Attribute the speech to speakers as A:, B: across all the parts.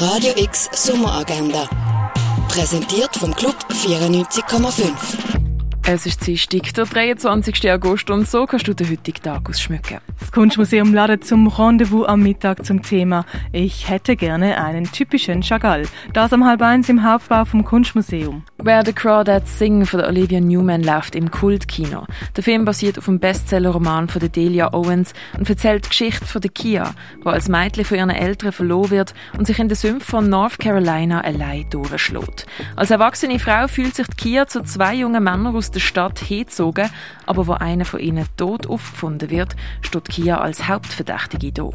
A: Radio X Sommeragenda. Präsentiert vom Club 94,5.
B: Es ist Dienstag, der 23. August und so kannst du den heutigen Tag ausschmücken.
C: Das Kunstmuseum ladet zum Rendezvous am Mittag zum Thema Ich hätte gerne einen typischen Chagall. Das am halb eins im Hauptbau vom Kunstmuseum.
B: Where the Crawdads Sing von Olivia Newman läuft im Kultkino. Der Film basiert auf dem Bestsellerroman von Delia Owens und erzählt die Geschichte von Kia, die als Mädchen von ihren Eltern verloren wird und sich in den Sümpfen von North Carolina allein durchschlägt. Als erwachsene Frau fühlt sich die Kia zu zwei jungen Männern aus der Stadt hingezogen, aber wo einer von ihnen tot aufgefunden wird, steht Kia als Hauptverdächtige da.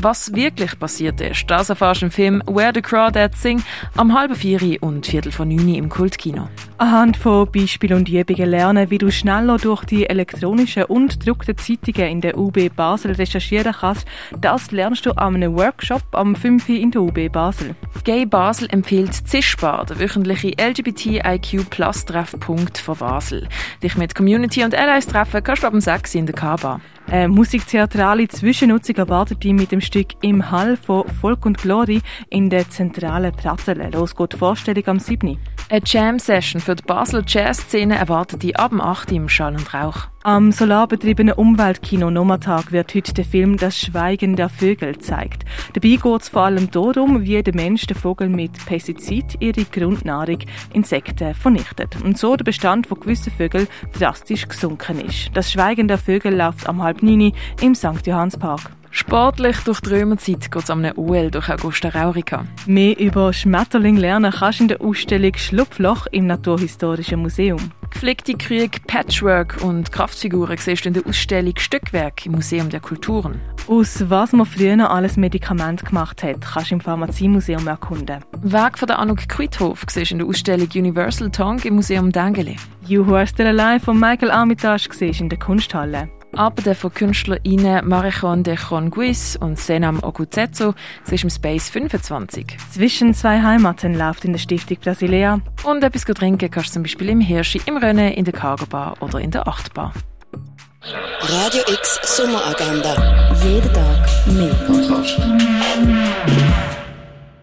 B: Was wirklich passiert ist, das erfährst du im Film Where the Crawdads Sing am halben vier und viertel von neun im Kultkino. Kino.
C: Anhand von Beispielen und Übungen lernen, wie du schneller durch die elektronischen und gedruckten Zeitungen in der UB Basel recherchieren kannst, das lernst du an einem Workshop am 5. in der UB Basel.
B: Gay Basel empfiehlt Zischbar, der wöchentliche LGBTIQ Plus Treffpunkt von Basel. Dich mit Community und Allies treffen kannst du ab dem 6 in der K-Bar.
C: Eine musiktheatrale Zwischennutzung erwartet die mit dem Stück Im Hall von Volk und Glory in der zentralen Pratzele. Los geht die Vorstellung am 7.
B: Eine Jam-Session für die Basler Jazz-Szene erwartet die ab dem 8. im Schall und Rauch.
C: Am solarbetriebenen Umweltkino Nomatag wird heute der Film Das Schweigen der Vögel gezeigt. Dabei geht es vor allem darum, wie der Mensch den Vogel mit Pestizid ihre Grundnahrung Insekten vernichtet und so der Bestand von gewissen Vögeln drastisch gesunken ist. Das Schweigen der Vögel läuft am halb neun im St. Johannspark.
B: Sportlich durch die Römerzeit geht es am OL durch Augusta Raurica.
C: Mehr über Schmetterling lernen kannst du in der Ausstellung Schlupfloch im Naturhistorischen Museum.
B: Gepflegte Krieg, Patchwork und Kraftfiguren siehst du in der Ausstellung Stückwerk im Museum der Kulturen.
C: Aus was man früher alles Medikament gemacht hat, kannst du im Pharmaziemuseum erkunden.
B: Werk von der Anouk Kuithof siehst du in der Ausstellung Universal Tongue im Museum Dengeli.
C: You Who Are Still Alive von Michael Armitage siehst du in der Kunsthalle.
B: Arbeiten von KünstlerInnen Marichon de Conguis und Senam Oguzetsu ist im Space 25.
C: Zwischen zwei Heimaten läuft in der Stiftung Brasilea.
B: Und etwas trinken kannst du zum Beispiel im Hirschi, im Rennen, in der Cargo Bar oder in der Achtbar.
A: Radio X Sommeragenda. Jeden Tag mehr.